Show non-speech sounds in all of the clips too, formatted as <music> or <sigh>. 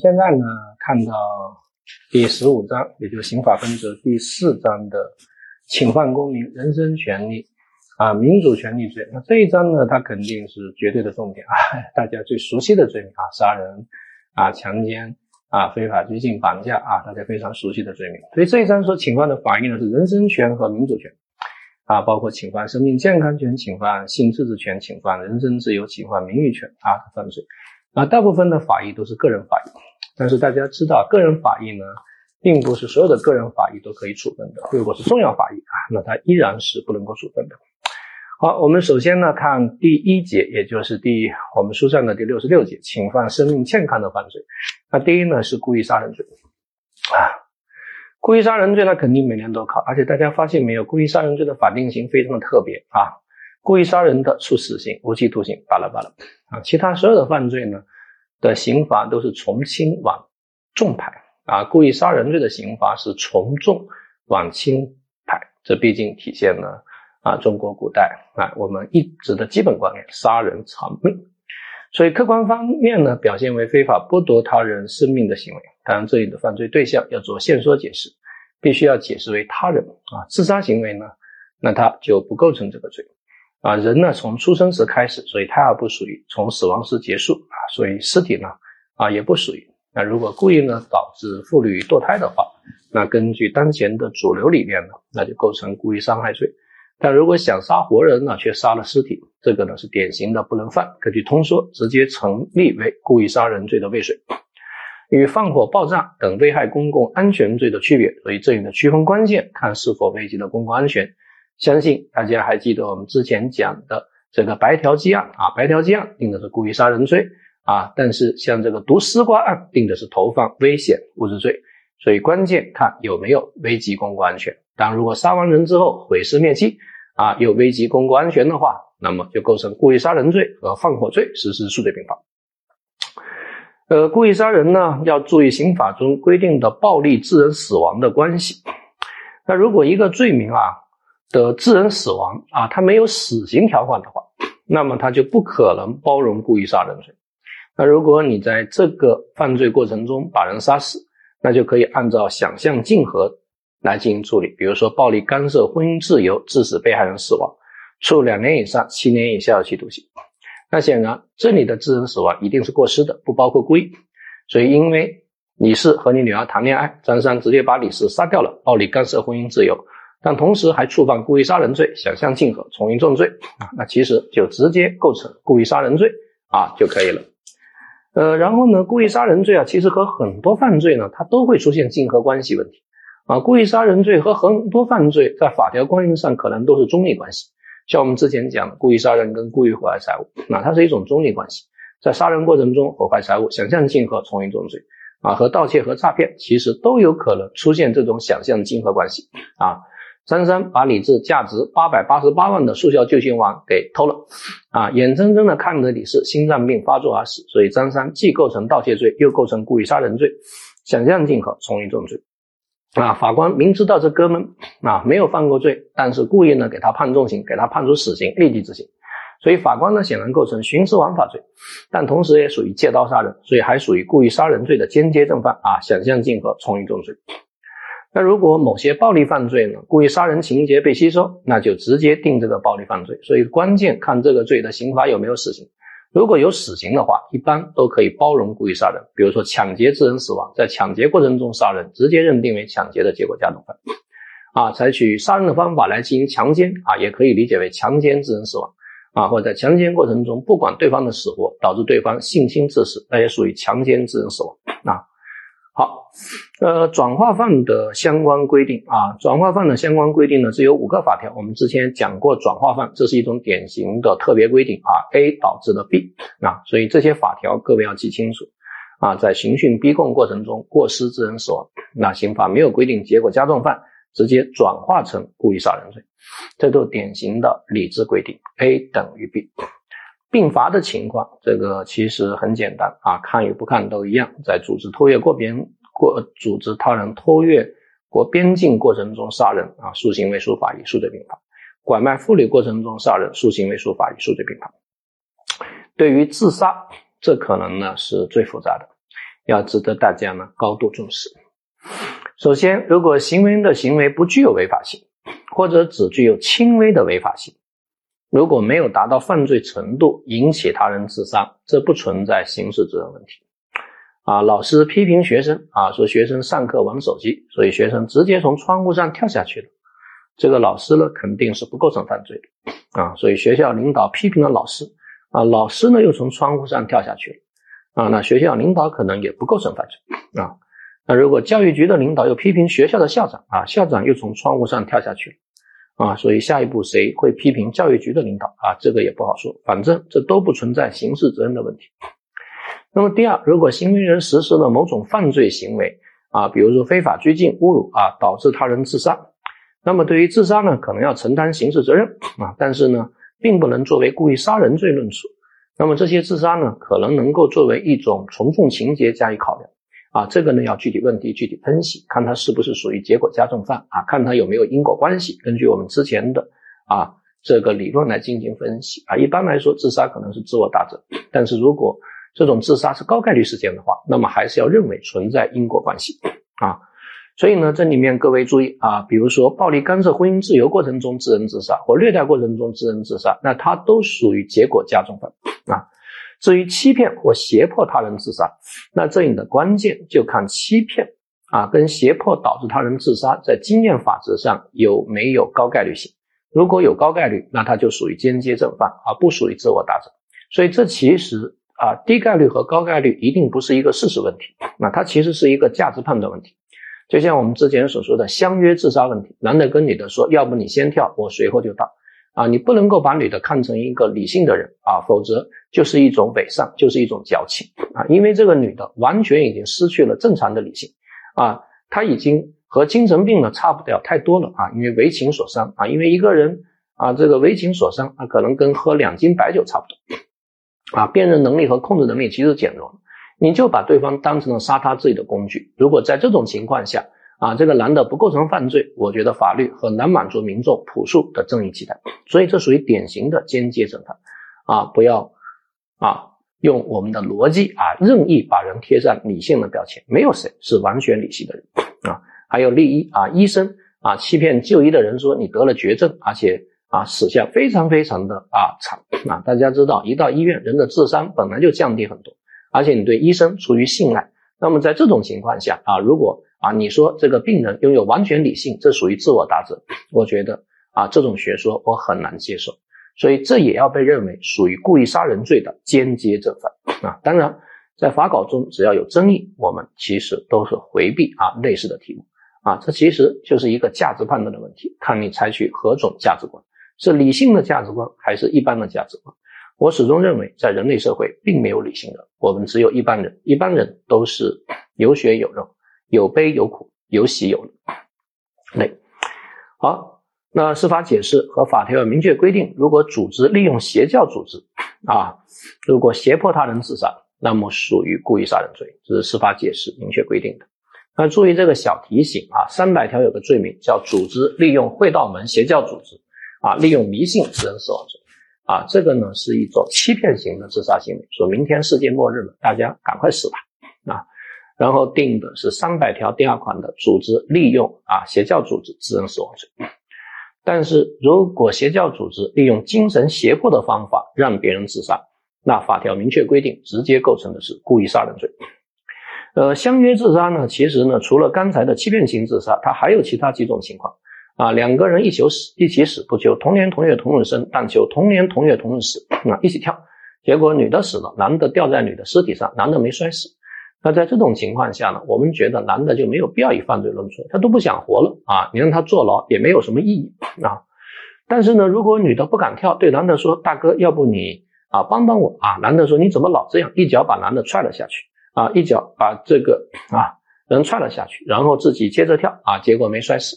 现在呢看到第十五章，也就是刑法分则第四章的侵犯公民人身权利啊民主权利罪。那这一章呢，它肯定是绝对的重点啊，<laughs> 大家最熟悉的罪名啊，杀人啊，强奸啊，非法拘禁、绑架啊，大家非常熟悉的罪名。所以这一章所侵犯的法益呢，是人身权和民主权。啊，包括侵犯生命健康权、侵犯性自治权、侵犯人身自由、侵犯名誉权啊犯罪。啊，大部分的法益都是个人法益，但是大家知道，个人法益呢，并不是所有的个人法益都可以处分的。如果是重要法益啊，那它依然是不能够处分的。好，我们首先呢看第一节，也就是第我们书上的第六十六节，侵犯生命健康的犯罪。那第一呢是故意杀人罪啊。故意杀人罪，那肯定每年都考，而且大家发现没有，故意杀人罪的法定刑非常的特别啊，故意杀人的处死刑、无期徒刑，巴拉巴拉啊，其他所有的犯罪呢的刑罚都是从轻往重排啊，故意杀人罪的刑罚是从重往轻排，这毕竟体现了啊中国古代啊我们一直的基本观念，杀人偿命。所以客观方面呢，表现为非法剥夺他人生命的行为。当然，这里的犯罪对象要做线索解释，必须要解释为他人啊。自杀行为呢，那他就不构成这个罪啊。人呢，从出生时开始，所以胎儿不属于；从死亡时结束啊，所以尸体呢啊也不属于。那如果故意呢导致妇女堕胎的话，那根据当前的主流理念呢，那就构成故意伤害罪。但如果想杀活人呢，却杀了尸体，这个呢是典型的不能犯。根据通说，直接成立为故意杀人罪的未遂，与放火、爆炸等危害公共安全罪的区别。所以这里的区分关键看是否危及了公共安全。相信大家还记得我们之前讲的这个白条鸡案啊，白条鸡案定的是故意杀人罪啊，但是像这个毒丝瓜案定的是投放危险物质罪。所以关键看有没有危及公共安全。但如果杀完人之后毁尸灭迹，啊，又危及公共安全的话，那么就构成故意杀人罪和放火罪，实施数罪并罚。呃，故意杀人呢，要注意刑法中规定的暴力致人死亡的关系。那如果一个罪名啊的致人死亡啊，他没有死刑条款的话，那么他就不可能包容故意杀人罪。那如果你在这个犯罪过程中把人杀死，那就可以按照想象竞合。来进行处理，比如说暴力干涉婚姻自由，致使被害人死亡，处两年以上七年以下有期徒刑。那显然这里的致人死亡一定是过失的，不包括故意。所以，因为李四和你女儿谈恋爱，张三直接把李四杀掉了，暴力干涉婚姻自由，但同时还触犯故意杀人罪，想象竞合，从一重罪啊，那其实就直接构成故意杀人罪啊就可以了。呃，然后呢，故意杀人罪啊，其实和很多犯罪呢，它都会出现竞合关系问题。啊，故意杀人罪和很多犯罪在法条关系上可能都是中立关系，像我们之前讲的故意杀人跟故意毁坏财物，那它是一种中立关系，在杀人过程中毁坏财物，想象竞合从一重罪啊，和盗窃和诈骗其实都有可能出现这种想象竞合关系啊。张三把李治价值八百八十八万的速效救心丸给偷了啊，眼睁睁的看着李四心脏病发作而死，所以张三既构成盗窃罪，又构成故意杀人罪，想象竞合从一重罪。啊，法官明知道这哥们啊没有犯过罪，但是故意呢给他判重刑，给他判处死刑，立即执行。所以法官呢显然构成徇私枉法罪，但同时也属于借刀杀人，所以还属于故意杀人罪的间接正犯啊，想象竞合从一重罪。那如果某些暴力犯罪呢，故意杀人情节被吸收，那就直接定这个暴力犯罪。所以关键看这个罪的刑罚有没有死刑。如果有死刑的话，一般都可以包容故意杀人。比如说抢劫致人死亡，在抢劫过程中杀人，直接认定为抢劫的结果加重犯。啊，采取杀人的方法来进行强奸，啊，也可以理解为强奸致人死亡。啊，或者在强奸过程中不管对方的死活，导致对方性侵致死，那也属于强奸致人死亡。啊。好，呃，转化犯的相关规定啊，转化犯的相关规定呢是有五个法条。我们之前讲过转化犯，这是一种典型的特别规定啊，A 导致的 B 啊，所以这些法条各位要记清楚啊。在刑讯逼供过程中过失致人死亡，那刑法没有规定结果加重犯，直接转化成故意杀人罪，这都典型的理智规定，A 等于 B。并罚的情况，这个其实很简单啊，看与不看都一样。在组织偷越过边过，组织他人偷越过边境过程中杀人啊，数行为数法与，数罪并罚；拐卖妇女过程中杀人，数行为数法与，数罪并罚。对于自杀，这可能呢是最复杂的，要值得大家呢高度重视。首先，如果行为人的行为不具有违法性，或者只具有轻微的违法性，如果没有达到犯罪程度引起他人自杀，这不存在刑事责任问题。啊，老师批评学生啊，说学生上课玩手机，所以学生直接从窗户上跳下去了。这个老师呢，肯定是不构成犯罪的啊。所以学校领导批评了老师啊，老师呢又从窗户上跳下去了啊，那学校领导可能也不构成犯罪啊。那如果教育局的领导又批评学校的校长啊，校长又从窗户上跳下去了。啊，所以下一步谁会批评教育局的领导啊？这个也不好说，反正这都不存在刑事责任的问题。那么第二，如果行为人实施了某种犯罪行为啊，比如说非法拘禁、侮辱啊，导致他人自杀，那么对于自杀呢，可能要承担刑事责任啊，但是呢，并不能作为故意杀人罪论处。那么这些自杀呢，可能能够作为一种从重情节加以考量。啊，这个呢要具体问题具体分析，看他是不是属于结果加重犯啊，看他有没有因果关系。根据我们之前的啊这个理论来进行分析啊。一般来说，自杀可能是自我打责，但是如果这种自杀是高概率事件的话，那么还是要认为存在因果关系啊。所以呢，这里面各位注意啊，比如说暴力干涉婚姻自由过程中致人自杀或虐待过程中致人自杀，那它都属于结果加重犯啊。至于欺骗或胁迫他人自杀，那这里的关键就看欺骗啊跟胁迫导致他人自杀，在经验法则上有没有高概率性。如果有高概率，那它就属于间接正犯，而不属于自我打责。所以这其实啊低概率和高概率一定不是一个事实问题，那它其实是一个价值判断问题。就像我们之前所说的相约自杀问题，男的跟女的说，要不你先跳，我随后就到。啊，你不能够把女的看成一个理性的人啊，否则就是一种伪善，就是一种矫情啊。因为这个女的完全已经失去了正常的理性啊，她已经和精神病呢差不了太多了啊。因为为情所伤啊，因为一个人啊，这个为情所伤啊，可能跟喝两斤白酒差不多啊。辨认能力和控制能力其实减弱了，你就把对方当成了杀他自己的工具。如果在这种情况下，啊，这个男的不构成犯罪，我觉得法律很难满足民众朴素的正义期待，所以这属于典型的间接正犯。啊，不要啊用我们的逻辑啊任意把人贴上理性的标签，没有谁是完全理性的人啊。还有例一啊，医生啊欺骗就医的人说你得了绝症，而且啊死相非常非常的啊惨啊。大家知道，一到医院人的智商本来就降低很多，而且你对医生出于信赖，那么在这种情况下啊，如果啊，你说这个病人拥有完全理性，这属于自我打责。我觉得啊，这种学说我很难接受，所以这也要被认为属于故意杀人罪的间接正犯啊。当然，在法稿中只要有争议，我们其实都是回避啊类似的题目啊。这其实就是一个价值判断的问题，看你采取何种价值观，是理性的价值观还是一般的价值观。我始终认为，在人类社会并没有理性的，我们只有一般人，一般人都是有血有肉。有悲有苦，有喜有泪。好，那司法解释和法条有明确规定，如果组织利用邪教组织啊，如果胁迫他人自杀，那么属于故意杀人罪，这是司法解释明确规定的。那注意这个小提醒啊，三百条有个罪名叫组织利用会道门邪教组织啊，利用迷信致人死亡罪啊，这个呢是一种欺骗型的自杀行为，说明天世界末日了，大家赶快死吧。然后定的是三百条第二款的组织利用啊邪教组织致人死亡罪，但是如果邪教组织利用精神胁迫的方法让别人自杀，那法条明确规定直接构成的是故意杀人罪。呃，相约自杀呢，其实呢除了刚才的欺骗型自杀，它还有其他几种情况啊，两个人一起死一起死，不求同年同月同日生，但求同年同月同日死啊，一起跳，结果女的死了，男的掉在女的尸体上，男的没摔死。那在这种情况下呢，我们觉得男的就没有必要以犯罪论处，他都不想活了啊，你让他坐牢也没有什么意义啊。但是呢，如果女的不敢跳，对男的说：“大哥，要不你啊帮帮我啊？”男的说：“你怎么老这样？”一脚把男的踹了下去啊，一脚把这个啊人踹了下去，然后自己接着跳啊，结果没摔死。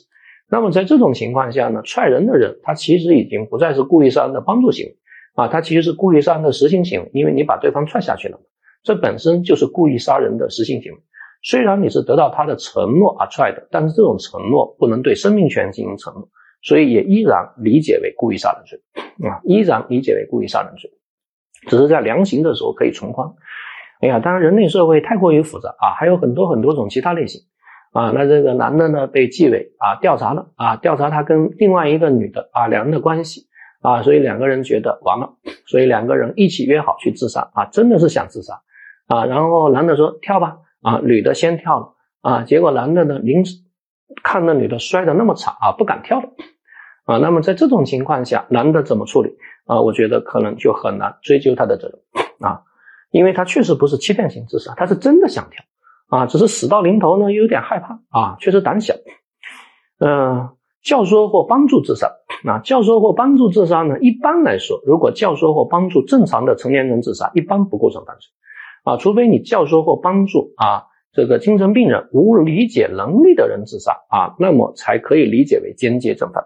那么在这种情况下呢，踹人的人他其实已经不再是故意杀人的帮助行为啊，他其实是故意杀人的实行行为，因为你把对方踹下去了嘛。这本身就是故意杀人的实行行为，虽然你是得到他的承诺而踹的，但是这种承诺不能对生命权进行承诺，所以也依然理解为故意杀人罪啊，依然理解为故意杀人罪，只是在量刑的时候可以从宽哎呀，当然人类社会太过于复杂啊，还有很多很多种其他类型啊。那这个男的呢被纪委啊调查了啊，调查他跟另外一个女的啊两人的关系啊，所以两个人觉得完了，所以两个人一起约好去自杀啊，真的是想自杀啊。然后男的说跳吧啊，女的先跳了啊，结果男的呢临看那女的摔得那么惨啊，不敢跳了啊。那么在这种情况下，男的怎么处理啊？我觉得可能就很难追究他的责任啊。因为他确实不是欺骗性自杀，他是真的想跳啊，只是死到临头呢，又有点害怕啊，确实胆小。嗯，教唆或帮助自杀啊，教唆或帮助自杀呢，一般来说，如果教唆或帮助正常的成年人自杀，一般不构成犯罪啊，除非你教唆或帮助啊这个精神病人无理解能力的人自杀啊，那么才可以理解为间接正犯。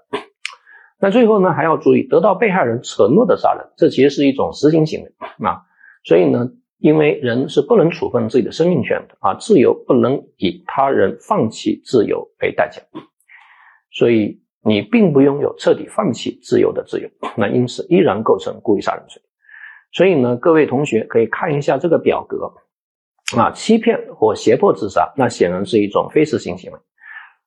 那最后呢，还要注意，得到被害人承诺的杀人，这其实是一种实行行为啊。所以呢，因为人是不能处分自己的生命权的啊，自由不能以他人放弃自由为代价，所以你并不拥有彻底放弃自由的自由，那因此依然构成故意杀人罪。所以呢，各位同学可以看一下这个表格啊，欺骗或胁迫自杀，那显然是一种非实行行为。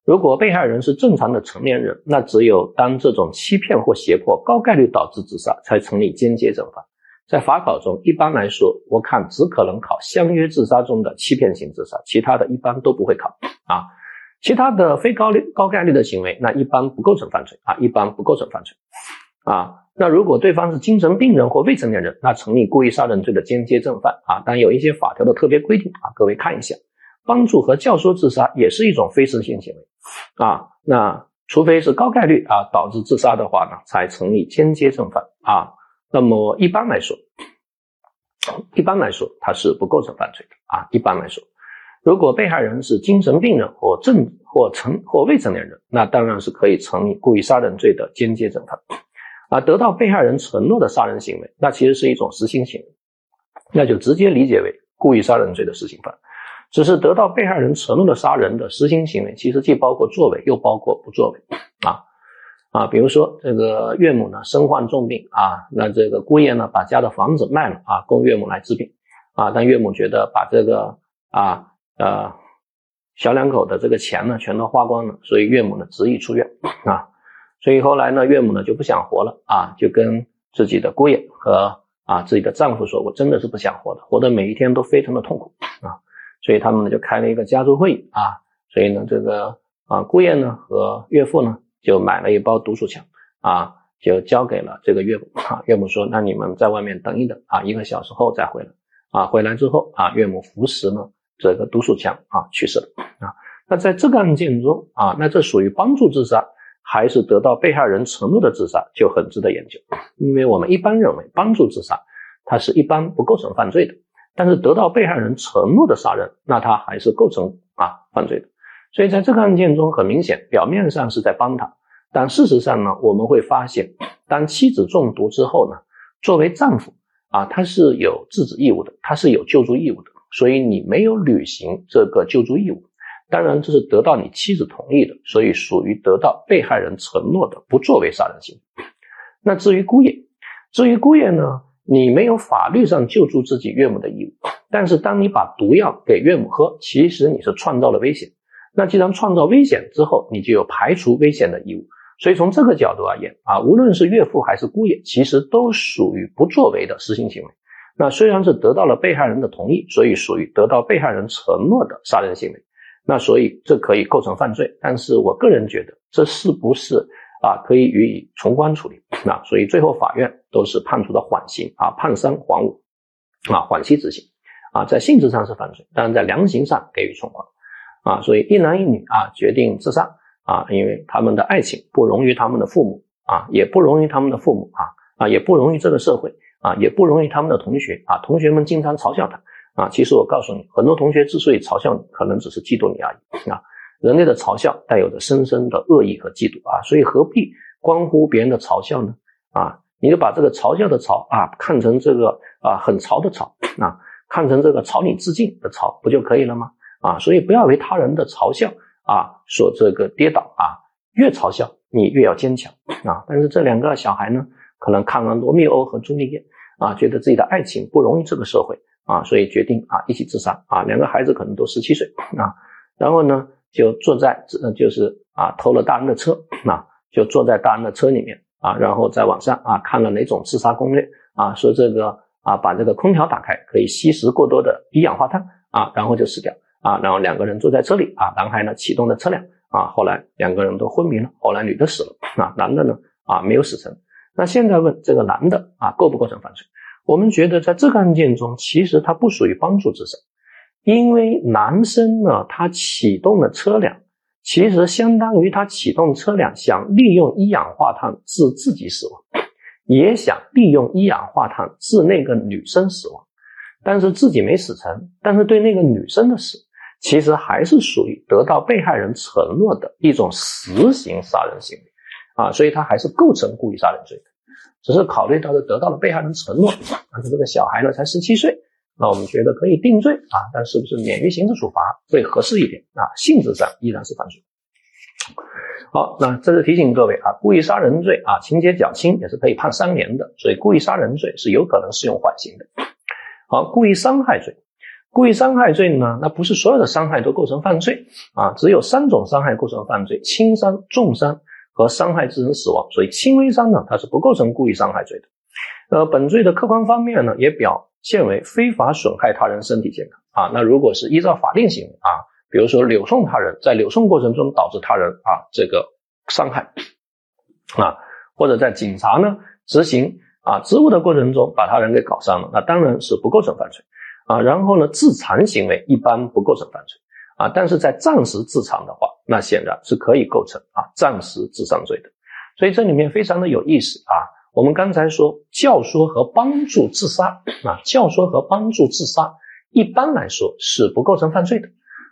如果被害人是正常的成年人，那只有当这种欺骗或胁迫高概率导致自杀，才成立间接正犯。在法考中，一般来说，我看只可能考相约自杀中的欺骗性自杀，其他的一般都不会考啊。其他的非高率高概率的行为，那一般不构成犯罪啊，一般不构成犯罪啊。那如果对方是精神病人或未成年人，那成立故意杀人罪的间接正犯啊。但有一些法条的特别规定啊，各位看一下，帮助和教唆自杀也是一种非实性行为啊。那除非是高概率啊导致自杀的话呢，才成立间接正犯啊。那么一般来说，一般来说，它是不构成犯罪的啊。一般来说，如果被害人是精神病人或正或成或未成年人，那当然是可以成立故意杀人罪的间接正犯啊。得到被害人承诺的杀人行为，那其实是一种实行行为，那就直接理解为故意杀人罪的实行犯。只是得到被害人承诺的杀人的实行行为，其实既包括作为，又包括不作为啊。啊，比如说这个岳母呢身患重病啊，那这个姑爷呢把家的房子卖了啊，供岳母来治病啊，但岳母觉得把这个啊呃小两口的这个钱呢全都花光了，所以岳母呢执意出院啊，所以后来呢岳母呢就不想活了啊，就跟自己的姑爷和啊自己的丈夫说，我真的是不想活了，活的每一天都非常的痛苦啊，所以他们呢就开了一个家族会议啊，所以呢这个啊姑爷呢和岳父呢。就买了一包毒鼠强啊，就交给了这个岳母啊。岳母说：“那你们在外面等一等啊，一个小时后再回来啊。”回来之后啊，岳母服食了这个毒鼠强啊，去世了啊。那在这个案件中啊，那这属于帮助自杀还是得到被害人承诺的自杀，就很值得研究。因为我们一般认为帮助自杀，它是一般不构成犯罪的，但是得到被害人承诺的杀人，那他还是构成啊犯罪的。所以在这个案件中，很明显，表面上是在帮他，但事实上呢，我们会发现，当妻子中毒之后呢，作为丈夫啊，他是有制止义务的，他是有救助义务的，所以你没有履行这个救助义务，当然这是得到你妻子同意的，所以属于得到被害人承诺的不作为杀人行为。那至于姑爷，至于姑爷呢，你没有法律上救助自己岳母的义务，但是当你把毒药给岳母喝，其实你是创造了危险。那既然创造危险之后，你就有排除危险的义务。所以从这个角度而言啊，无论是岳父还是姑爷，其实都属于不作为的实行行为。那虽然是得到了被害人的同意，所以属于得到被害人承诺的杀人行为。那所以这可以构成犯罪。但是我个人觉得，这是不是啊可以予以从宽处理？那所以最后法院都是判处的缓刑啊，判三缓五啊，缓期执行啊，在性质上是犯罪，但是在量刑上给予从宽。啊，所以一男一女啊决定自杀啊，因为他们的爱情不容于他们的父母啊，也不容于他们的父母啊啊，也不容于这个社会啊，也不容于他们的同学啊，同学们经常嘲笑他啊。其实我告诉你，很多同学之所以嘲笑你，可能只是嫉妒你而已啊。人类的嘲笑带有着深深的恶意和嫉妒啊，所以何必关乎别人的嘲笑呢？啊，你就把这个嘲笑的嘲啊看成这个啊很潮的潮啊，看成这个朝你致敬的潮，不就可以了吗？啊，所以不要为他人的嘲笑啊所这个跌倒啊，越嘲笑你越要坚强啊。但是这两个小孩呢，可能看完罗密欧和朱丽叶啊，觉得自己的爱情不容易这个社会啊，所以决定啊一起自杀。啊，两个孩子可能都十七岁。啊，然后呢就坐在就是啊偷了大人的车。啊，就坐在大人的车里面。啊，然后在网上啊看了哪种自杀攻略。啊，说这个啊把这个空调打开可以吸食过多的一氧化碳。啊，然后就死掉。啊，然后两个人坐在车里。啊，男孩呢启动了车辆。啊，后来两个人都昏迷了，后来女的死了。啊，男的呢啊没有死成。那现在问这个男的啊构不构成犯罪？我们觉得在这个案件中，其实他不属于帮助自杀，因为男生呢他启动了车辆，其实相当于他启动车辆想利用一氧化碳致自己死亡，<coughs> 也想利用一氧化碳致那个女生死亡，但是自己没死成，但是对那个女生的死，其实还是属于得到被害人承诺的一种实行杀人行为。啊，所以他还是构成故意杀人罪。的，只是考虑到是得到了被害人承诺，而且这个小孩呢才十七岁，那我们觉得可以定罪啊，但是不是免于刑事处罚会合适一点啊？性质上依然是犯罪。好，那这是提醒各位啊，故意杀人罪啊，情节较轻也是可以判三年的，所以故意杀人罪是有可能适用缓刑的。好，故意伤害罪，故意伤害罪呢，那不是所有的伤害都构成犯罪啊，只有三种伤害构成犯罪：轻伤、重伤。和伤害致人死亡，所以轻微伤呢，它是不构成故意伤害罪的。呃，本罪的客观方面呢，也表现为非法损害他人身体健康啊。那如果是依照法定行为啊，比如说扭送他人，在扭送过程中导致他人啊这个伤害啊，或者在警察呢执行啊职务的过程中把他人给搞伤了，那当然是不构成犯罪啊。然后呢，自残行为一般不构成犯罪。啊，但是在暂时自残的话，那显然是可以构成啊暂时自伤罪的。所以这里面非常的有意思啊。我们刚才说教唆和帮助自杀啊，教唆和帮助自杀一般来说是不构成犯罪的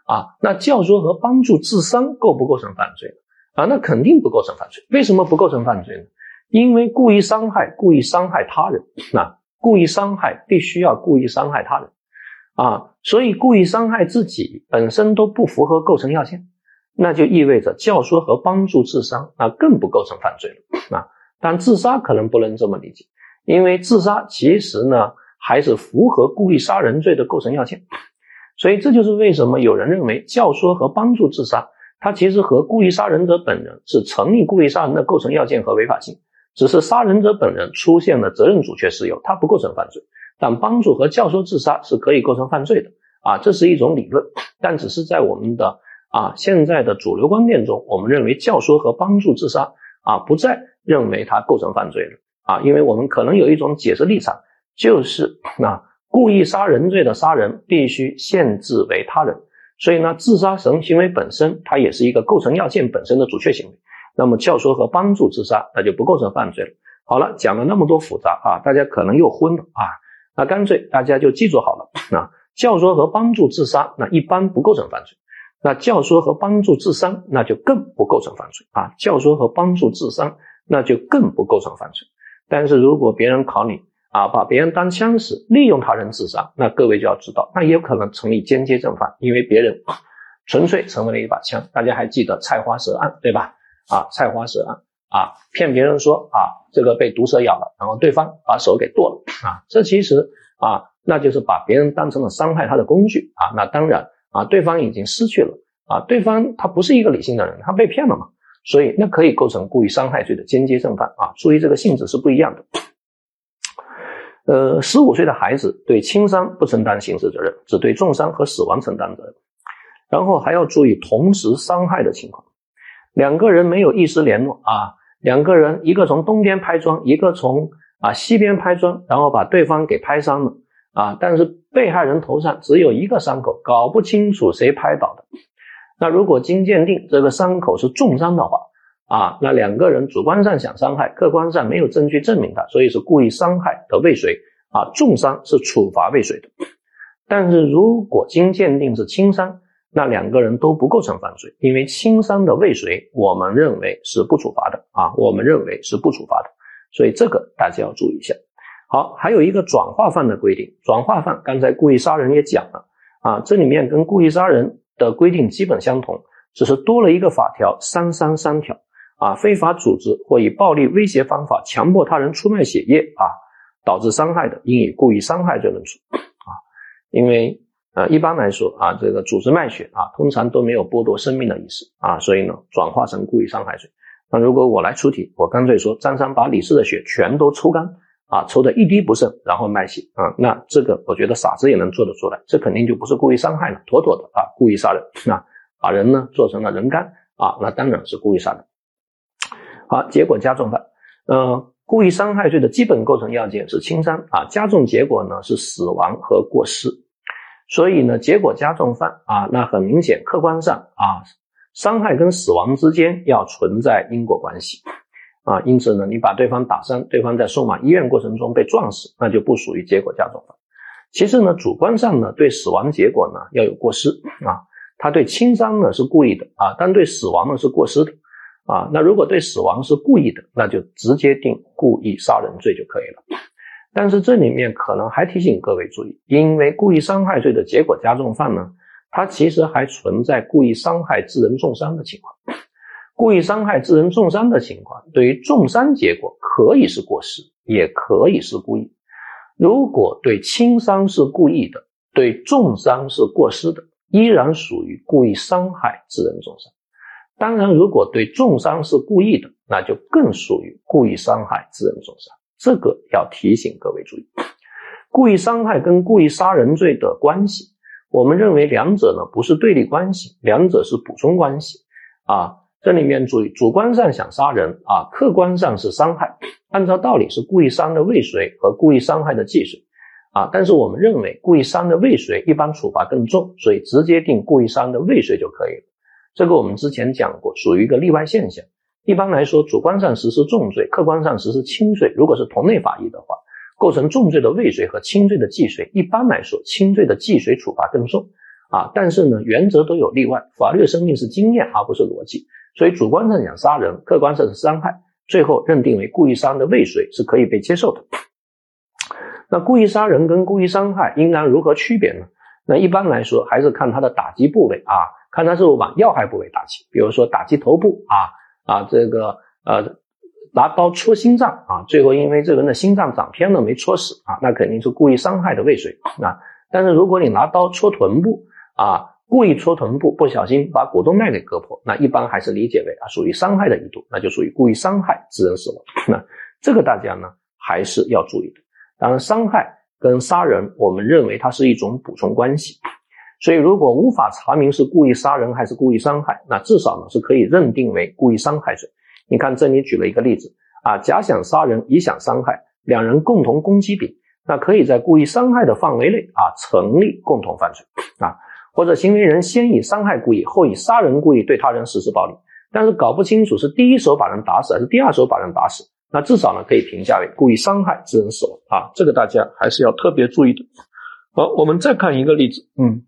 啊。那教唆和帮助自伤构不构成犯罪啊？那肯定不构成犯罪。为什么不构成犯罪呢？因为故意伤害，故意伤害他人啊，故意伤害必须要故意伤害他人。啊，所以故意伤害自己本身都不符合构成要件，那就意味着教唆和帮助自杀，那更不构成犯罪了啊。但自杀可能不能这么理解，因为自杀其实呢还是符合故意杀人罪的构成要件，所以这就是为什么有人认为教唆和帮助自杀，它其实和故意杀人者本人是成立故意杀人的构成要件和违法性，只是杀人者本人出现了责任阻却事由，他不构成犯罪。但帮助和教唆自杀是可以构成犯罪的啊，这是一种理论，但只是在我们的啊现在的主流观念中，我们认为教唆和帮助自杀啊不再认为它构成犯罪了啊，因为我们可能有一种解释立场，就是啊故意杀人罪的杀人必须限制为他人，所以呢自杀神行为本身它也是一个构成要件本身的主确行为，那么教唆和帮助自杀那就不构成犯罪了。好了，讲了那么多复杂啊，大家可能又昏了啊。那干脆大家就记住好了啊，教唆和帮助自杀，那一般不构成犯罪；那教唆和帮助自伤，那就更不构成犯罪啊。教唆和帮助自伤，那就更不构成犯罪。但是如果别人考你啊，把别人当枪使，利用他人自杀，那各位就要知道，那也有可能成立间接正犯，因为别人纯粹成为了一把枪。大家还记得菜花蛇案对吧？啊，菜花蛇案。啊，骗别人说啊，这个被毒蛇咬了，然后对方把手给剁了啊，这其实啊，那就是把别人当成了伤害他的工具啊。那当然啊，对方已经失去了啊，对方他不是一个理性的人，他被骗了嘛，所以那可以构成故意伤害罪的间接正犯啊。注意这个性质是不一样的。呃，十五岁的孩子对轻伤不承担刑事责任，只对重伤和死亡承担责任。然后还要注意同时伤害的情况，两个人没有一时联络啊。两个人，一个从东边拍砖，一个从啊西边拍砖，然后把对方给拍伤了啊。但是被害人头上只有一个伤口，搞不清楚谁拍倒的。那如果经鉴定这个伤口是重伤的话啊，那两个人主观上想伤害，客观上没有证据证明他，所以是故意伤害的未遂啊。重伤是处罚未遂的。但是如果经鉴定是轻伤。那两个人都不构成犯罪，因为轻伤的未遂，我们认为是不处罚的啊，我们认为是不处罚的，所以这个大家要注意一下。好，还有一个转化犯的规定，转化犯刚才故意杀人也讲了啊，这里面跟故意杀人的规定基本相同，只是多了一个法条三三三条啊，非法组织或以暴力威胁方法强迫他人出卖血液啊，导致伤害的，应以故意伤害罪论处啊。因为呃一般来说啊，这个组织卖血啊，通常都没有剥夺生命的意思啊，所以呢转化成故意伤害罪。那如果我来出题，我干脆说张三把李四的血全都抽干啊，抽的一滴不剩，然后卖血啊，那这个我觉得傻子也能做得出来，这肯定就不是故意伤害了，妥妥的啊故意杀人啊，把人呢做成了人干啊，那当然是故意杀人。好，结果加重犯，呃，故意伤害罪的基本构成要件是轻伤啊，加重结果呢是死亡和过失，所以呢，结果加重犯啊，那很明显，客观上啊，伤害跟死亡之间要存在因果关系啊，因此呢，你把对方打伤，对方在送往医院过程中被撞死，那就不属于结果加重犯。其次呢，主观上呢，对死亡结果呢要有过失啊，他对轻伤呢是故意的啊，但对死亡呢是过失的。啊，那如果对死亡是故意的，那就直接定故意杀人罪就可以了。但是这里面可能还提醒各位注意，因为故意伤害罪的结果加重犯呢，它其实还存在故意伤害致人重伤的情况。故意伤害致人重伤的情况，对于重伤结果可以是过失，也可以是故意。如果对轻伤是故意的，对重伤是过失的，依然属于故意伤害致人重伤。当然，如果对重伤是故意的，那就更属于故意伤害致人重伤。这个要提醒各位注意，故意伤害跟故意杀人罪的关系，我们认为两者呢不是对立关系，两者是补充关系。啊，这里面注意，主观上想杀人啊，客观上是伤害，按照道理是故意伤的未遂和故意伤害的既遂。啊，但是我们认为故意伤的未遂一般处罚更重，所以直接定故意伤的未遂就可以了。这个我们之前讲过，属于一个例外现象。一般来说，主观上实施重罪，客观上实施轻罪。如果是同类法益的话，构成重罪的未遂和轻罪的既遂，一般来说，轻罪的既遂处罚更重。啊，但是呢，原则都有例外。法律的生命是经验，而不是逻辑。所以，主观上讲杀人，客观上是伤害，最后认定为故意杀人的未遂是可以被接受的。那故意杀人跟故意伤害应当如何区别呢？那一般来说，还是看他的打击部位啊。看他是否往要害部位打击，比如说打击头部啊啊，这个呃拿刀戳心脏啊，最后因为这个人的心脏长偏了没戳死啊，那肯定是故意伤害的未遂啊。但是如果你拿刀戳臀部啊，故意戳臀部，不小心把股动脉给割破，那一般还是理解为啊属于伤害的意图，那就属于故意伤害致人死亡。<laughs> 那这个大家呢还是要注意的。当然，伤害跟杀人，我们认为它是一种补充关系。所以，如果无法查明是故意杀人还是故意伤害，那至少呢是可以认定为故意伤害罪。你看这里举了一个例子啊，甲想杀人，乙想伤害，两人共同攻击丙，那可以在故意伤害的范围内啊成立共同犯罪啊。或者行为人先以伤害故意，后以杀人故意对他人实施暴力，但是搞不清楚是第一手把人打死还是第二手把人打死，那至少呢可以评价为故意伤害致人死亡啊。这个大家还是要特别注意的。好，我们再看一个例子，嗯。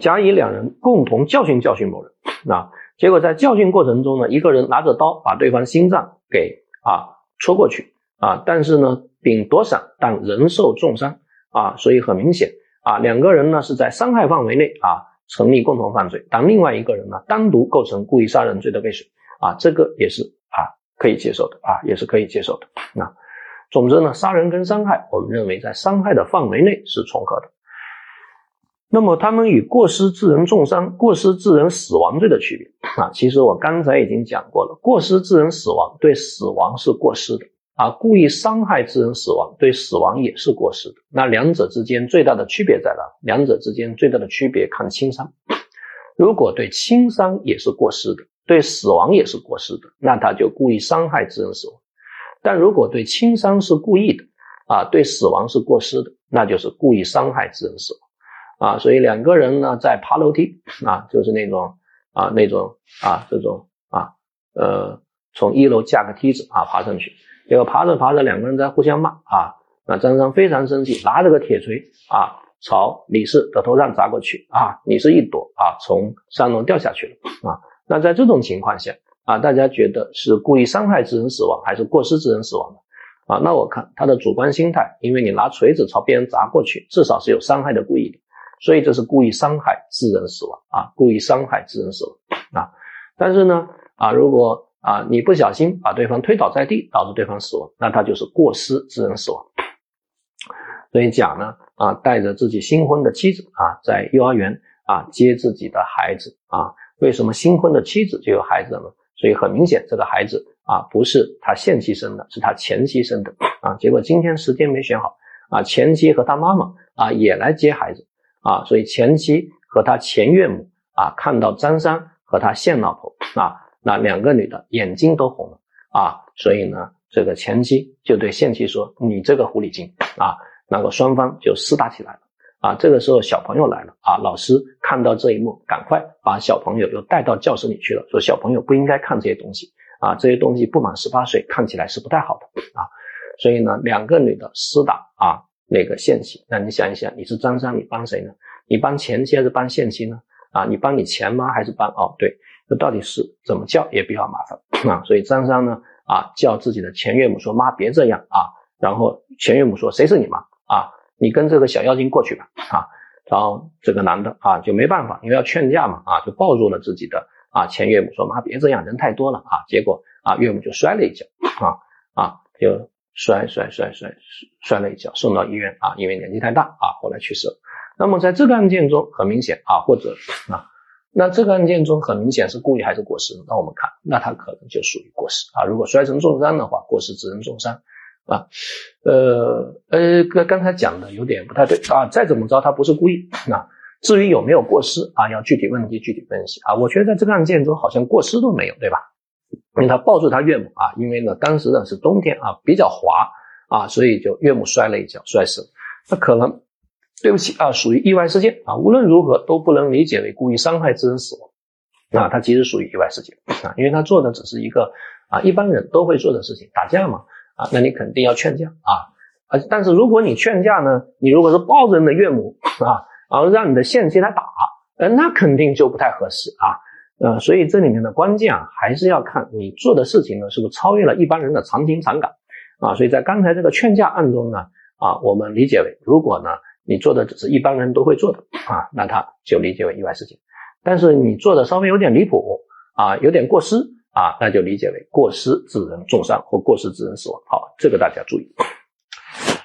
甲乙两人共同教训教训某人，啊，结果在教训过程中呢，一个人拿着刀把对方心脏给啊戳过去啊，但是呢，丙躲闪，但人受重伤啊，所以很明显啊，两个人呢是在伤害范围内啊成立共同犯罪，但另外一个人呢单独构成故意杀人罪的未遂啊，这个也是啊可以接受的啊，也是可以接受的。那总之呢，杀人跟伤害，我们认为在伤害的范围内是重合的。那么，他们与过失致人重伤、过失致人死亡罪的区别啊，其实我刚才已经讲过了。过失致人死亡，对死亡是过失的啊；故意伤害致人死亡，对死亡也是过失的。那两者之间最大的区别在哪？两者之间最大的区别看轻伤。如果对轻伤也是过失的，对死亡也是过失的，那他就故意伤害致人死亡；但如果对轻伤是故意的啊，对死亡是过失的，那就是故意伤害致人死亡。啊，所以两个人呢在爬楼梯啊，就是那种啊那种啊这种啊呃从一楼架个梯子啊爬上去，结果爬着爬着两个人在互相骂啊，那张三非常生气，拿着个铁锤啊朝李四的头上砸过去啊，李四一躲啊从三楼掉下去了啊，那在这种情况下啊，大家觉得是故意伤害致人死亡还是过失致人死亡呢？啊，那我看他的主观心态，因为你拿锤子朝别人砸过去，至少是有伤害的故意的。所以这是故意伤害致人死亡啊，故意伤害致人死亡啊。但是呢啊，如果啊你不小心把对方推倒在地，导致对方死亡，那他就是过失致人死亡。所以甲呢啊带着自己新婚的妻子啊在幼儿园啊接自己的孩子啊，为什么新婚的妻子就有孩子了呢？所以很明显这个孩子啊不是他现妻生的，是他前妻生的啊。结果今天时间没选好啊，前妻和他妈妈啊也来接孩子啊，所以前妻和他前岳母啊看到张三和他现老婆啊，那两个女的眼睛都红了啊，所以呢。这个前妻就对现妻说：“你这个狐狸精啊！”那个双方就厮打起来了啊！这个时候小朋友来了啊！老师看到这一幕，赶快把小朋友又带到教室里去了，说小朋友不应该看这些东西啊！这些东西不满十八岁看起来是不太好的啊！所以呢，两个女的厮打啊，那个现妻，那你想一想，你是张三，你帮谁呢？你帮前妻还是帮现妻呢？啊，你帮你前妈还是帮？哦，对，这到底是怎么叫也比较麻烦 <coughs> 啊！所以张三呢？啊，叫自己的前岳母说：“妈，别这样啊！”然后前岳母说：“谁是你妈啊？你跟这个小妖精过去吧！”啊，然后这个男的啊就没办法，因为要劝架嘛，啊，就抱住了自己的啊前岳母说：“妈，别这样，人太多了啊！”结果啊，岳母就摔了一跤，啊啊，就摔摔摔摔摔了一跤，送到医院啊，因为年纪太大啊，后来去世了。那么在这个案件中，很明显啊，或者啊。那这个案件中很明显是故意还是过失？那我们看，那他可能就属于过失啊。如果摔成重伤的话，过失致人重伤啊。呃呃，刚刚才讲的有点不太对啊。再怎么着，他不是故意啊。至于有没有过失啊，要具体问题具体分析啊。我觉得在这个案件中好像过失都没有，对吧？因为他抱住他岳母啊，因为呢当时呢是冬天啊，比较滑啊，所以就岳母摔了一跤，摔死。那可能。对不起啊，属于意外事件。啊，无论如何都不能理解为故意伤害致人死亡。啊，它其实属于意外事件。啊，因为他做的只是一个啊一般人都会做的事情，打架嘛。啊，那你肯定要劝架。啊啊，但是如果你劝架呢，你如果是抱着你的岳母啊，然后让你的现妻来打，呃，那肯定就不太合适。啊呃，所以这里面的关键啊，还是要看你做的事情呢是不是超越了一般人的常情常感。啊，所以在刚才这个劝架案中呢啊，我们理解为如果呢。你做的只是一般人都会做的啊，那他就理解为意外事件。但是你做的稍微有点离谱啊，有点过失啊，那就理解为过失致人重伤或过失致人死亡。好，这个大家注意。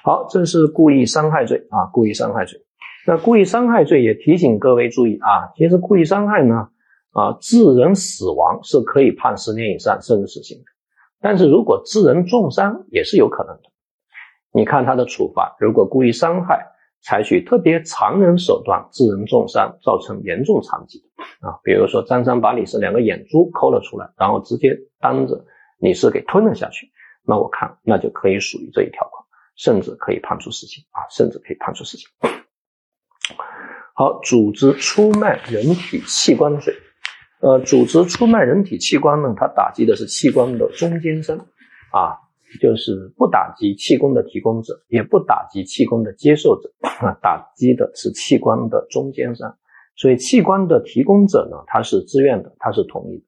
好，这是故意伤害罪啊，故意伤害罪。那故意伤害罪也提醒各位注意啊，其实故意伤害呢啊，致人死亡是可以判十年以上甚至死刑的，但是如果致人重伤也是有可能的。你看他的处罚，如果故意伤害。采取特别残忍手段致人重伤，造成严重残疾啊，比如说张三把李四两个眼珠抠了出来，然后直接当着李四给吞了下去，那我看那就可以属于这一条款，甚至可以判处死刑啊，甚至可以判处死刑。好，组织出卖人体器官罪，呃，组织出卖人体器官呢，它打击的是器官的中间商啊。就是不打击气功的提供者，也不打击气功的接受者，打击的是器官的中间商。所以器官的提供者呢，他是自愿的，他是同意的。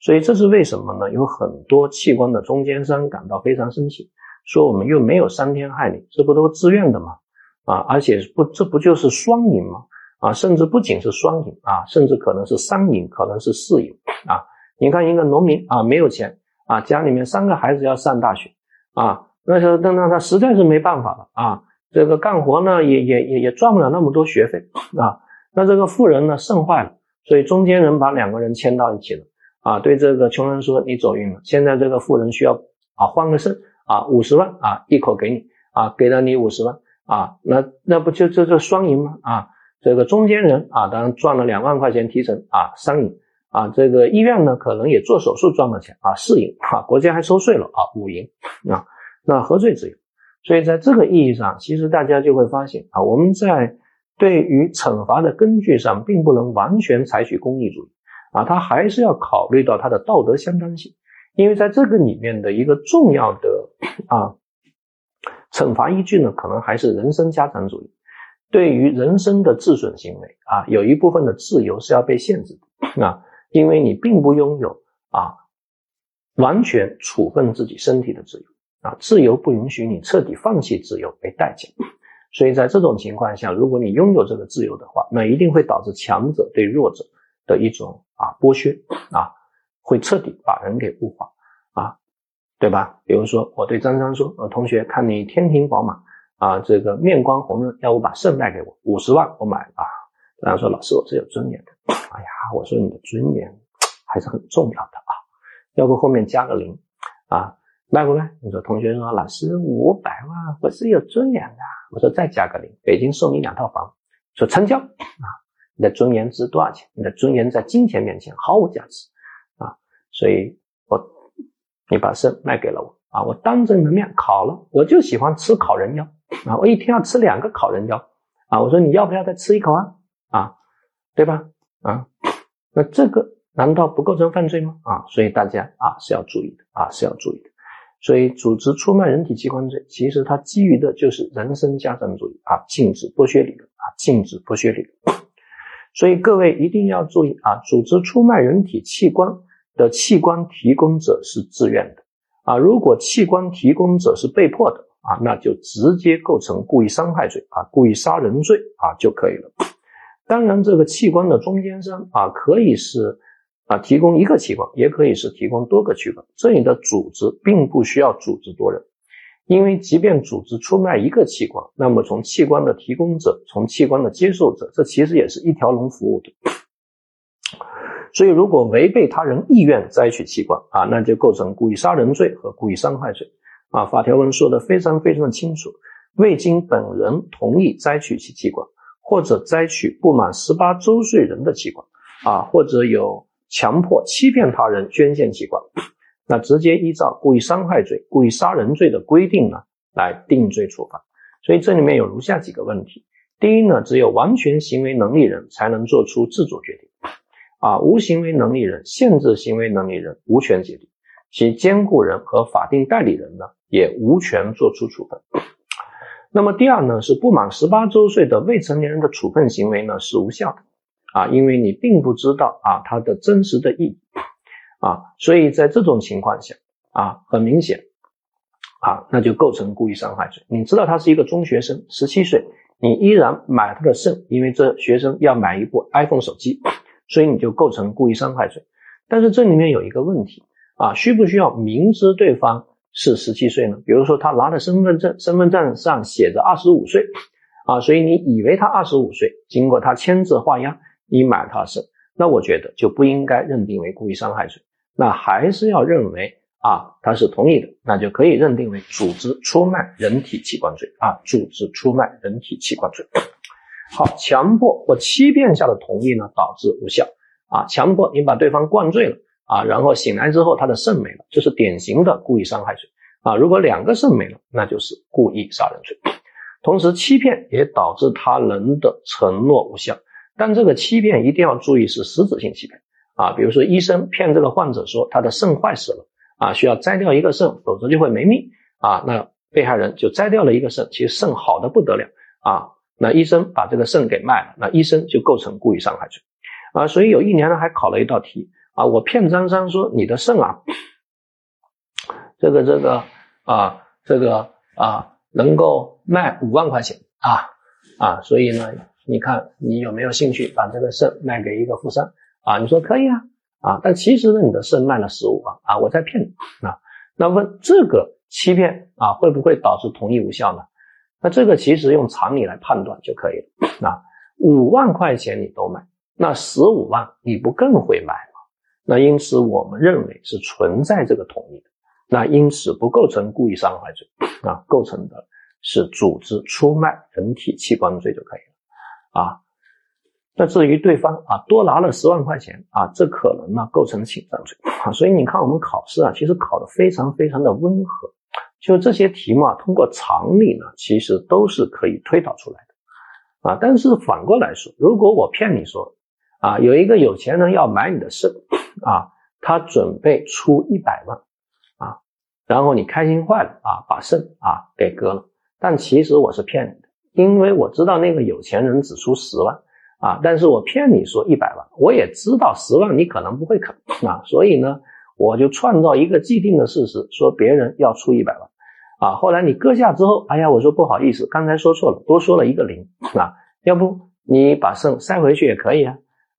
所以这是为什么呢？有很多器官的中间商感到非常生气，说我们又没有伤天害理，这不都自愿的吗？啊，而且不，这不就是双赢吗？啊，甚至不仅是双赢啊，甚至可能是三赢，可能是四赢啊。你看一个农民啊，没有钱啊，家里面三个孩子要上大学。啊，那时候那那他实在是没办法了啊，这个干活呢也也也也赚不了那么多学费啊，那这个富人呢肾坏了，所以中间人把两个人牵到一起了啊，对这个穷人说你走运了，现在这个富人需要啊换个肾啊五十万啊一口给你啊给了你五十万啊，那那不就这这双赢吗啊？这个中间人啊当然赚了两万块钱提成啊三赢。啊，这个医院呢，可能也做手术赚了钱啊，四赢啊，国家还收税了啊，五赢啊，那何罪之有？所以在这个意义上，其实大家就会发现啊，我们在对于惩罚的根据上，并不能完全采取公益主义啊，他还是要考虑到它的道德相当性，因为在这个里面的一个重要的啊惩罚依据呢，可能还是人生家长主义，对于人生的自损行为啊，有一部分的自由是要被限制的啊。因为你并不拥有啊完全处分自己身体的自由啊，自由不允许你彻底放弃自由为代价，<coughs> 所以在这种情况下，如果你拥有这个自由的话，那一定会导致强者对弱者的一种啊剥削啊，会彻底把人给物化啊，对吧？比如说我对张三说，呃，同学看你天庭饱满啊，这个面光红润，要不把肾卖给我，五十万我买啊。然后说老师，我是有尊严的。哎呀，我说你的尊严还是很重要的啊，要不后面加个零啊，卖不卖？你说同学说老师五百万我是有尊严的，我说再加个零，北京送你两套房，说成交啊。你的尊严值多少钱？你的尊严在金钱面前毫无价值啊，所以我你把肾卖给了我啊，我当着你的面烤了，我就喜欢吃烤人腰啊，我一天要吃两个烤人腰啊，我说你要不要再吃一口啊？啊，对吧？啊，那这个难道不构成犯罪吗？啊，所以大家啊是要注意的啊是要注意的。所以组织出卖人体器官罪，其实它基于的就是人身家产主义啊，禁止剥削理论啊，禁止剥削理论。所以各位一定要注意啊，组织出卖人体器官的器官提供者是自愿的啊，如果器官提供者是被迫的啊，那就直接构成故意伤害罪啊，故意杀人罪啊就可以了。当然，这个器官的中间商啊，可以是啊提供一个器官，也可以是提供多个器官。这里的组织并不需要组织多人，因为即便组织出卖一个器官，那么从器官的提供者，从器官的接受者，这其实也是一条龙服务的。所以，如果违背他人意愿摘取器官啊，那就构成故意杀人罪和故意伤害罪啊。法条文说的非常非常的清楚，未经本人同意摘取其器官。或者摘取不满十八周岁人的器官，啊，或者有强迫、欺骗他人捐献器官，那直接依照故意伤害罪、故意杀人罪的规定呢来定罪处罚。所以这里面有如下几个问题：第一呢，只有完全行为能力人才能做出自主决定，啊，无行为能力人、限制行为能力人无权决定，其监护人和法定代理人呢也无权作出处分。那么第二呢，是不满十八周岁的未成年人的处分行为呢是无效的啊，因为你并不知道啊他的真实的意义啊，所以在这种情况下啊，很明显啊，那就构成故意伤害罪。你知道他是一个中学生，十七岁，你依然买他的肾，因为这学生要买一部 iPhone 手机，所以你就构成故意伤害罪。但是这里面有一个问题啊，需不需要明知对方？是十七岁呢，比如说他拿的身份证，身份证上写着二十五岁，啊，所以你以为他二十五岁，经过他签字画押，你买他是，那我觉得就不应该认定为故意伤害罪，那还是要认为啊他是同意的，那就可以认定为组织出卖人体器官罪啊，组织出卖人体器官罪。好，强迫或欺骗下的同意呢，导致无效啊，强迫你把对方灌醉了。啊，然后醒来之后，他的肾没了，这是典型的故意伤害罪啊。如果两个肾没了，那就是故意杀人罪。同时，欺骗也导致他人的承诺无效，但这个欺骗一定要注意是实质性欺骗啊。比如说，医生骗这个患者说他的肾坏死了啊，需要摘掉一个肾，否则就会没命啊。那被害人就摘掉了一个肾，其实肾好的不得了啊。那医生把这个肾给卖了，那医生就构成故意伤害罪啊。所以有一年呢，还考了一道题。啊，我骗张三说你的肾啊，这个这个啊，这个啊，能够卖五万块钱啊啊，所以呢，你看你有没有兴趣把这个肾卖给一个富商啊？你说可以啊啊，但其实呢，你的肾卖了十五万啊，我在骗你啊。那问这个欺骗啊，会不会导致同意无效呢？那这个其实用常理来判断就可以了啊。五万块钱你都买，那十五万你不更会买？那因此，我们认为是存在这个同意的，那因此不构成故意伤害罪啊，构成的是组织出卖人体器官罪就可以了啊。那至于对方啊多拿了十万块钱啊，这可能呢构成侵占罪啊。所以你看我们考试啊，其实考的非常非常的温和，就这些题目啊，通过常理呢，其实都是可以推导出来的啊。但是反过来说，如果我骗你说啊，有一个有钱人要买你的肾。啊，他准备出一百万啊，然后你开心坏了啊，把肾啊给割了。但其实我是骗你的，因为我知道那个有钱人只出十万啊，但是我骗你说一百万，我也知道十万你可能不会肯啊，所以呢，我就创造一个既定的事实，说别人要出一百万啊。后来你割下之后，哎呀，我说不好意思，刚才说错了，多说了一个零啊，要不你把肾塞回去也可以啊。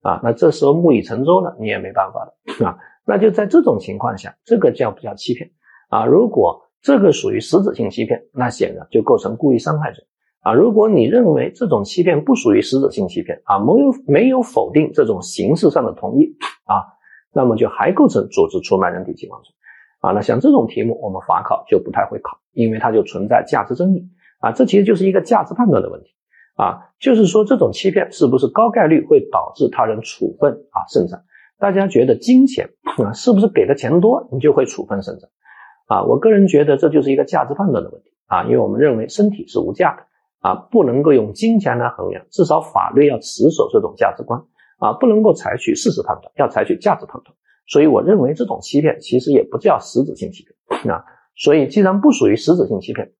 啊，那这时候木已成舟了，你也没办法了啊。那就在这种情况下，这个叫不叫欺骗啊？如果这个属于实质性欺骗，那显然就构成故意伤害罪啊。如果你认为这种欺骗不属于实质性欺骗啊，没有没有否定这种形式上的同意啊，那么就还构成组织出卖人体器官罪啊。那像这种题目，我们法考就不太会考，因为它就存在价值争议啊。这其实就是一个价值判断的问题啊，就是说这种欺骗是不是高概率会导致他人处分啊肾脏？大家觉得金钱啊，是不是给的钱多，你就会处分肾脏？啊，我个人觉得这就是一个价值判断的问题啊，因为我们认为身体是无价的啊，不能够用金钱来衡量，至少法律要持守这种价值观啊，不能够采取事实判断，要采取价值判断。所以我认为这种欺骗其实也不叫实质性欺骗啊，所以既然不属于实质性欺骗，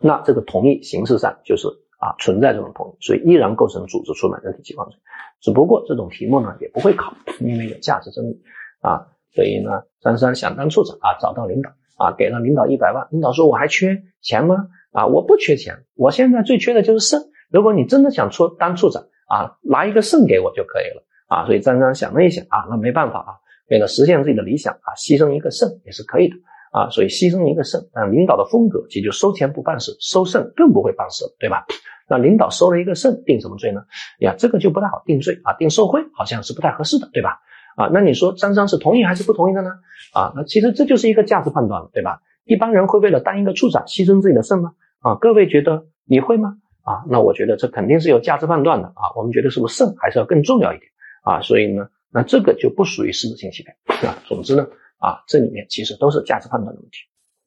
那这个同意形式上就是啊存在这种同意，所以依然构成组织出卖人体器官罪。只不过这种题目呢也不会考，因为有价值争议啊，所以呢，张三想当处长啊，找到领导。啊，给了领导一百万，领导说我还缺钱吗？啊，我不缺钱，我现在最缺的就是肾。如果你真的想出当处长啊，拿一个肾给我就可以了啊。所以张三想了一想啊，那没办法啊，为了实现自己的理想啊，牺牲一个肾也是可以的啊。所以牺牲一个肾，但领导的风格其实就收钱不办事，收肾更不会办事，对吧？那领导收了一个肾，定什么罪呢？呀，这个就不太好定罪啊，定受贿好像是不太合适的，对吧？啊，那你说张三是同意还是不同意的呢？啊，那其实这就是一个价值判断了，对吧？一般人会为了当一个处长牺牲自己的肾吗？啊，各位觉得你会吗？啊，那我觉得这肯定是有价值判断的啊。我们觉得是不是肾还是要更重要一点啊？所以呢，那这个就不属于实质性欺骗啊。总之呢，啊，这里面其实都是价值判断的问题。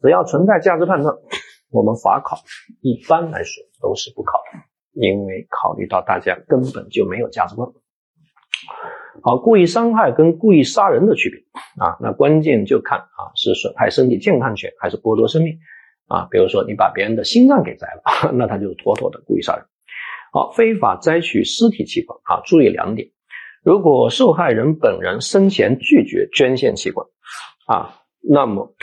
只要存在价值判断，我们法考一般来说都是不考的，因为考虑到大家根本就没有价值观。好，故意伤害跟故意杀人的区别啊，那关键就看啊是损害身体健康权还是剥夺生命啊。比如说你把别人的心脏给摘了，<laughs> 那他就是妥妥的故意杀人。好，非法摘取尸体器官啊，注意两点：如果受害人本人生前拒绝捐献器官啊，那么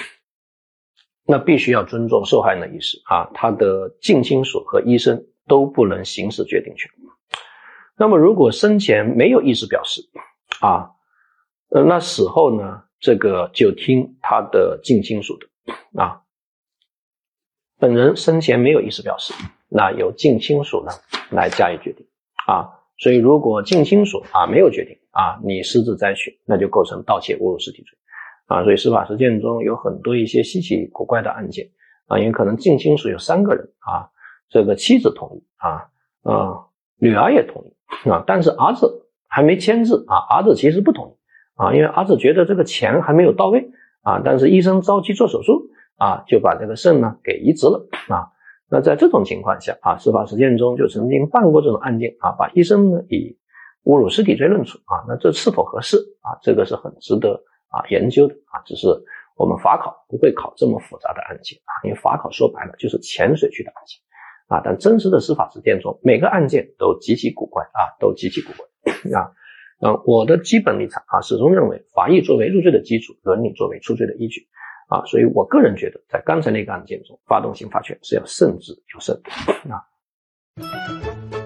那必须要尊重受害人的意思啊，他的近亲属和医生都不能行使决定权。那么，如果生前没有意思表示，啊，呃，那死后呢，这个就听他的近亲属的，啊，本人生前没有意思表示，那由近亲属呢来加以决定，啊，所以如果近亲属啊没有决定，啊，你私自摘取，那就构成盗窃侮辱尸体罪，啊，所以司法实践中有很多一些稀奇古怪的案件，啊，因为可能近亲属有三个人，啊，这个妻子同意，啊，啊，女儿也同意。啊，但是儿子还没签字啊，儿子其实不同意啊，因为儿子觉得这个钱还没有到位啊，但是医生着急做手术啊，就把这个肾呢给移植了啊。那在这种情况下啊，司法实践中就曾经办过这种案件啊，把医生呢以侮辱尸体罪论处啊，那这是否合适啊？这个是很值得啊研究的啊，只是我们法考不会考这么复杂的案件啊，因为法考说白了就是浅水区的案件。啊，但真实的司法实践中，每个案件都极其古怪啊，都极其古怪啊。嗯，我的基本立场啊，始终认为法益作为入罪的基础，伦理作为出罪的依据啊。所以我个人觉得，在刚才那个案件中，发动刑罚权是要慎之又慎啊。<laughs>